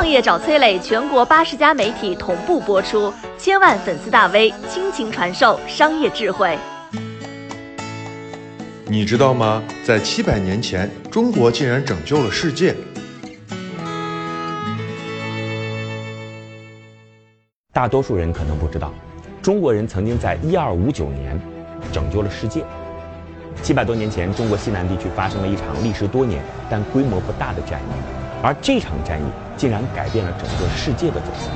创业找崔磊，全国八十家媒体同步播出，千万粉丝大 V 倾情传授商业智慧。你知道吗？在七百年前，中国竟然拯救了世界。大多数人可能不知道，中国人曾经在一二五九年拯救了世界。七百多年前，中国西南地区发生了一场历时多年但规模不大的战役，而这场战役竟然改变了整个世界的走向。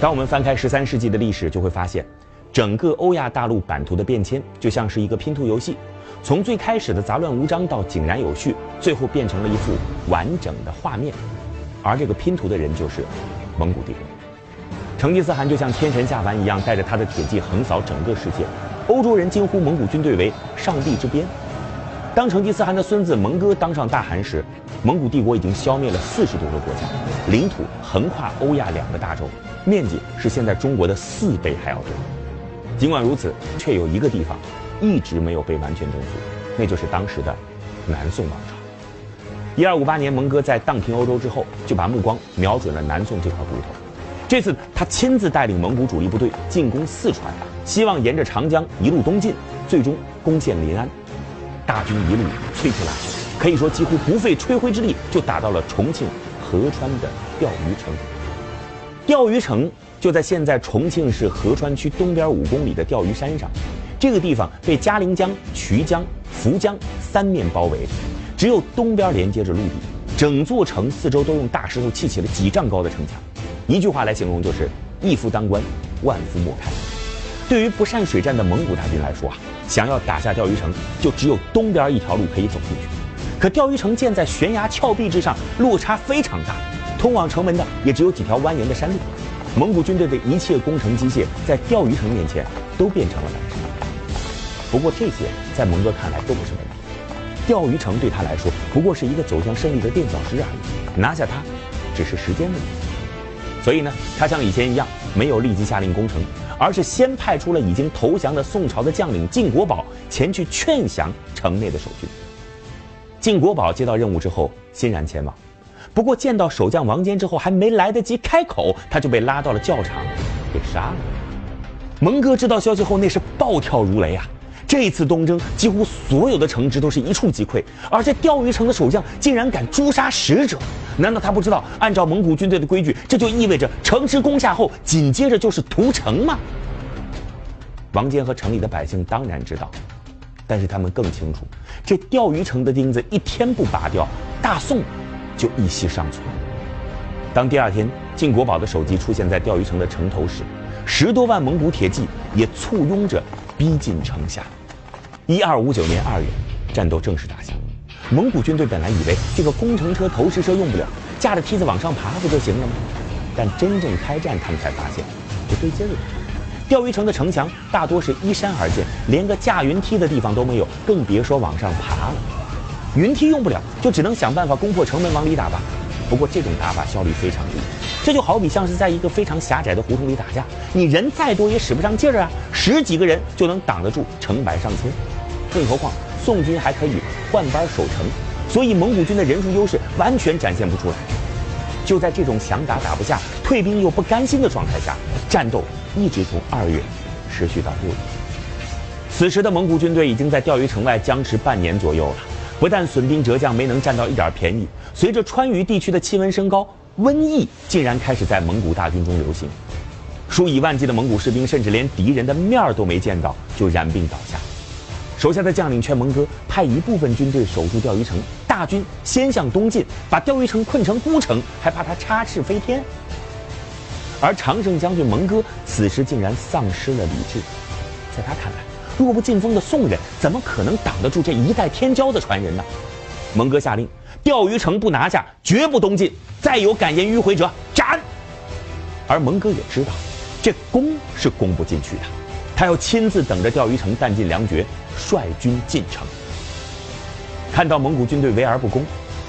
当我们翻开十三世纪的历史，就会发现，整个欧亚大陆版图的变迁就像是一个拼图游戏，从最开始的杂乱无章到井然有序，最后变成了一幅完整的画面。而这个拼图的人就是蒙古帝国。成吉思汗就像天神下凡一样，带着他的铁骑横扫整个世界。欧洲人惊呼蒙古军队为上帝之鞭。当成吉思汗的孙子蒙哥当上大汗时，蒙古帝国已经消灭了四十多个国家，领土横跨欧亚两个大洲，面积是现在中国的四倍还要多。尽管如此，却有一个地方一直没有被完全征服，那就是当时的南宋王朝。一二五八年，蒙哥在荡平欧洲之后，就把目光瞄准了南宋这块骨头。这次他亲自带领蒙古主力部队进攻四川，希望沿着长江一路东进，最终攻陷临安。大军一路摧枯拉朽，可以说几乎不费吹灰之力就打到了重庆合川的钓鱼城。钓鱼城就在现在重庆市合川区东边五公里的钓鱼山上，这个地方被嘉陵江、衢江、涪江三面包围，只有东边连接着陆地，整座城四周都用大石头砌起了几丈高的城墙。一句话来形容就是一夫当关，万夫莫开。对于不善水战的蒙古大军来说啊，想要打下钓鱼城，就只有东边一条路可以走进去。可钓鱼城建在悬崖峭壁之上，落差非常大，通往城门的也只有几条蜿蜒的山路。蒙古军队的一切工程机械在钓鱼城面前都变成了摆设。不过这些在蒙哥看来都不是问题，钓鱼城对他来说不过是一个走向胜利的垫脚石而已，拿下它只是时间问题。所以呢，他像以前一样，没有立即下令攻城，而是先派出了已经投降的宋朝的将领晋国宝前去劝降城内的守军。晋国宝接到任务之后，欣然前往，不过见到守将王坚之后，还没来得及开口，他就被拉到了教场，给杀了。蒙哥知道消息后，那是暴跳如雷啊！这次东征，几乎所有的城池都是一触即溃，而这钓鱼城的守将竟然敢诛杀使者，难道他不知道，按照蒙古军队的规矩，这就意味着城池攻下后，紧接着就是屠城吗？王坚和城里的百姓当然知道，但是他们更清楚，这钓鱼城的钉子一天不拔掉，大宋就一息尚存。当第二天晋国宝的首级出现在钓鱼城的城头时，十多万蒙古铁骑也簇拥着逼近城下。一二五九年二月，战斗正式打响。蒙古军队本来以为这个工程车、投石车用不了，架着梯子往上爬不就行了吗？但真正开战，他们才发现不对劲儿。钓鱼城的城墙大多是依山而建，连个架云梯的地方都没有，更别说往上爬了。云梯用不了，就只能想办法攻破城门往里打吧。不过这种打法效率非常低，这就好比像是在一个非常狭窄的胡同里打架，你人再多也使不上劲儿啊，十几个人就能挡得住成百上千。更何况宋军还可以换班守城，所以蒙古军的人数优势完全展现不出来。就在这种想打打不下、退兵又不甘心的状态下，战斗一直从二月持续到六月。此时的蒙古军队已经在钓鱼城外僵持半年左右了，不但损兵折将，没能占到一点便宜。随着川渝地区的气温升高，瘟疫竟然开始在蒙古大军中流行，数以万计的蒙古士兵甚至连敌人的面都没见到，就染病倒下。手下的将领劝蒙哥派一部分军队守住钓鱼城，大军先向东进，把钓鱼城困成孤城，还怕他插翅飞天。而常胜将军蒙哥此时竟然丧失了理智，在他看来，弱不禁风的宋人怎么可能挡得住这一代天骄的传人呢？蒙哥下令，钓鱼城不拿下，绝不东进，再有敢言迂回者斩。而蒙哥也知道，这攻是攻不进去的。他要亲自等着钓鱼城弹尽粮绝，率军进城。看到蒙古军队围而不攻，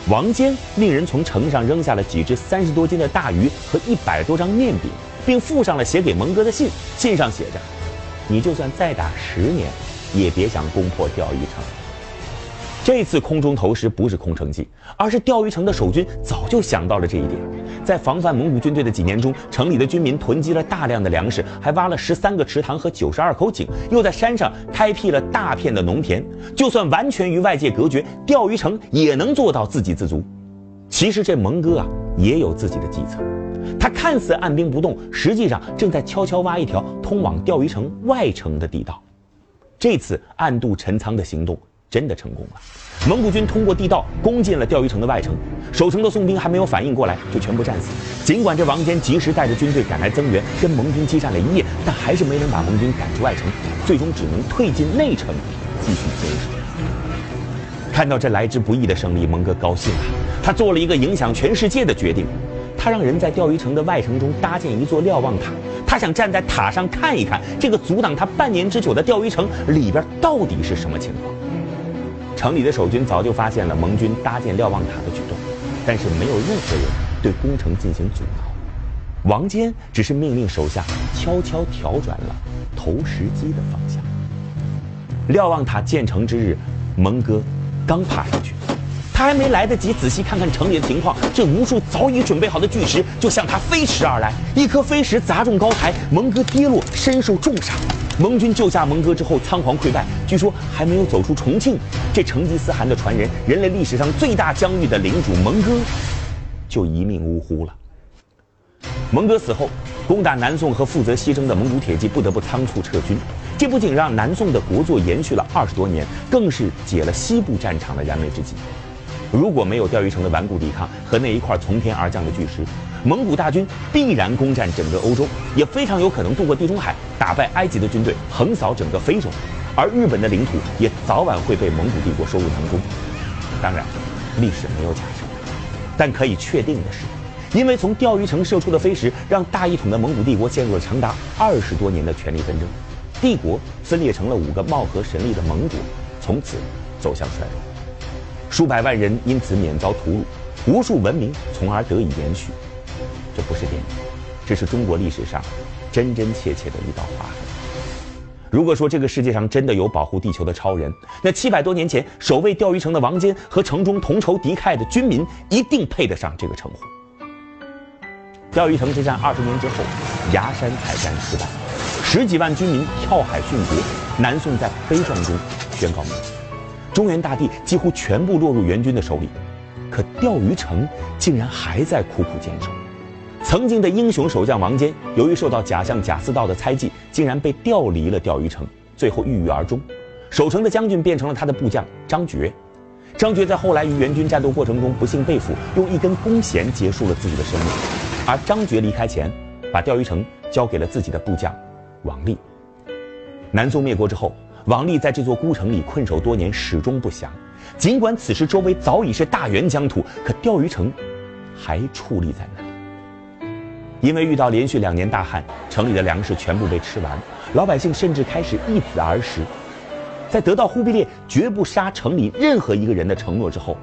王坚命人从城上扔下了几只三十多斤的大鱼和一百多张面饼，并附上了写给蒙哥的信。信上写着：“你就算再打十年，也别想攻破钓鱼城。”这次空中投石不是空城计，而是钓鱼城的守军早就想到了这一点。在防范蒙古军队的几年中，城里的军民囤积了大量的粮食，还挖了十三个池塘和九十二口井，又在山上开辟了大片的农田。就算完全与外界隔绝，钓鱼城也能做到自给自足。其实这蒙哥啊，也有自己的计策。他看似按兵不动，实际上正在悄悄挖一条通往钓鱼城外城的地道。这次暗度陈仓的行动真的成功了。蒙古军通过地道攻进了钓鱼城的外城，守城的宋兵还没有反应过来，就全部战死。尽管这王坚及时带着军队赶来增援，跟蒙军激战了一夜，但还是没能把蒙军赶出外城，最终只能退进内城，继续坚守。看到这来之不易的胜利，蒙哥高兴啊！他做了一个影响全世界的决定，他让人在钓鱼城的外城中搭建一座瞭望塔，他想站在塔上看一看这个阻挡他半年之久的钓鱼城里边到底是什么情况。城里的守军早就发现了盟军搭建瞭望塔的举动，但是没有任何人对工程进行阻挠。王坚只是命令手下悄悄调转了投石机的方向。瞭望塔建成之日，蒙哥刚爬上去，他还没来得及仔细看看城里的情况，这无数早已准备好的巨石就向他飞驰而来。一颗飞石砸中高台，蒙哥跌落，身受重伤。蒙军救下蒙哥之后仓皇溃败，据说还没有走出重庆，这成吉思汗的传人，人类历史上最大疆域的领主蒙哥，就一命呜呼了。蒙哥死后，攻打南宋和负责西征的蒙古铁骑不得不仓促撤军，这不仅让南宋的国祚延续了二十多年，更是解了西部战场的燃眉之急。如果没有钓鱼城的顽固抵抗和那一块从天而降的巨石，蒙古大军必然攻占整个欧洲，也非常有可能渡过地中海，打败埃及的军队，横扫整个非洲，而日本的领土也早晚会被蒙古帝国收入囊中。当然，历史没有假设，但可以确定的是，因为从钓鱼城射出的飞石，让大一统的蒙古帝国陷入了长达二十多年的权力纷争，帝国分裂成了五个貌合神离的盟国，从此走向衰落，数百万人因此免遭屠戮，无数文明从而得以延续。这不是电影，这是中国历史上真真切切的一道划痕。如果说这个世界上真的有保护地球的超人，那七百多年前守卫钓鱼城的王坚和城中同仇敌忾的军民一定配得上这个称呼。钓鱼城之战二十年之后，崖山采战失败，十几万军民跳海殉国，南宋在悲壮中宣告灭亡，中原大地几乎全部落入元军的手里。可钓鱼城竟然还在苦苦坚守。曾经的英雄守将王坚，由于受到假象贾似道的猜忌，竟然被调离了钓鱼城，最后郁郁而终。守城的将军变成了他的部将张觉。张觉在后来与援军战斗过程中不幸被俘，用一根弓弦结束了自己的生命。而张觉离开前，把钓鱼城交给了自己的部将王立。南宋灭国之后，王立在这座孤城里困守多年，始终不降。尽管此时周围早已是大元疆土，可钓鱼城还矗立在那里。因为遇到连续两年大旱，城里的粮食全部被吃完，老百姓甚至开始易子而食。在得到忽必烈绝不杀城里任何一个人的承诺之后，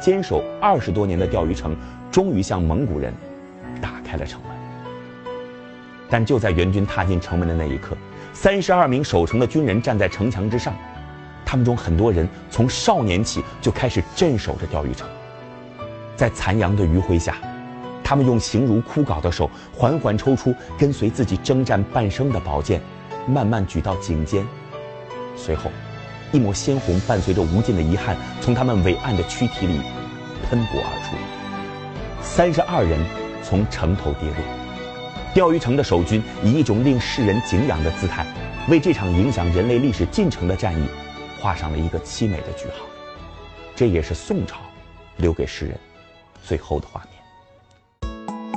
坚守二十多年的钓鱼城终于向蒙古人打开了城门。但就在援军踏进城门的那一刻，三十二名守城的军人站在城墙之上。他们中很多人从少年起就开始镇守着钓鱼城，在残阳的余晖下，他们用形如枯槁的手缓缓抽出跟随自己征战半生的宝剑，慢慢举到颈间。随后，一抹鲜红伴随着无尽的遗憾从他们伟岸的躯体里喷薄而出。三十二人从城头跌落，钓鱼城的守军以一种令世人敬仰的姿态，为这场影响人类历史进程的战役。画上了一个凄美的句号，这也是宋朝留给世人最后的画面。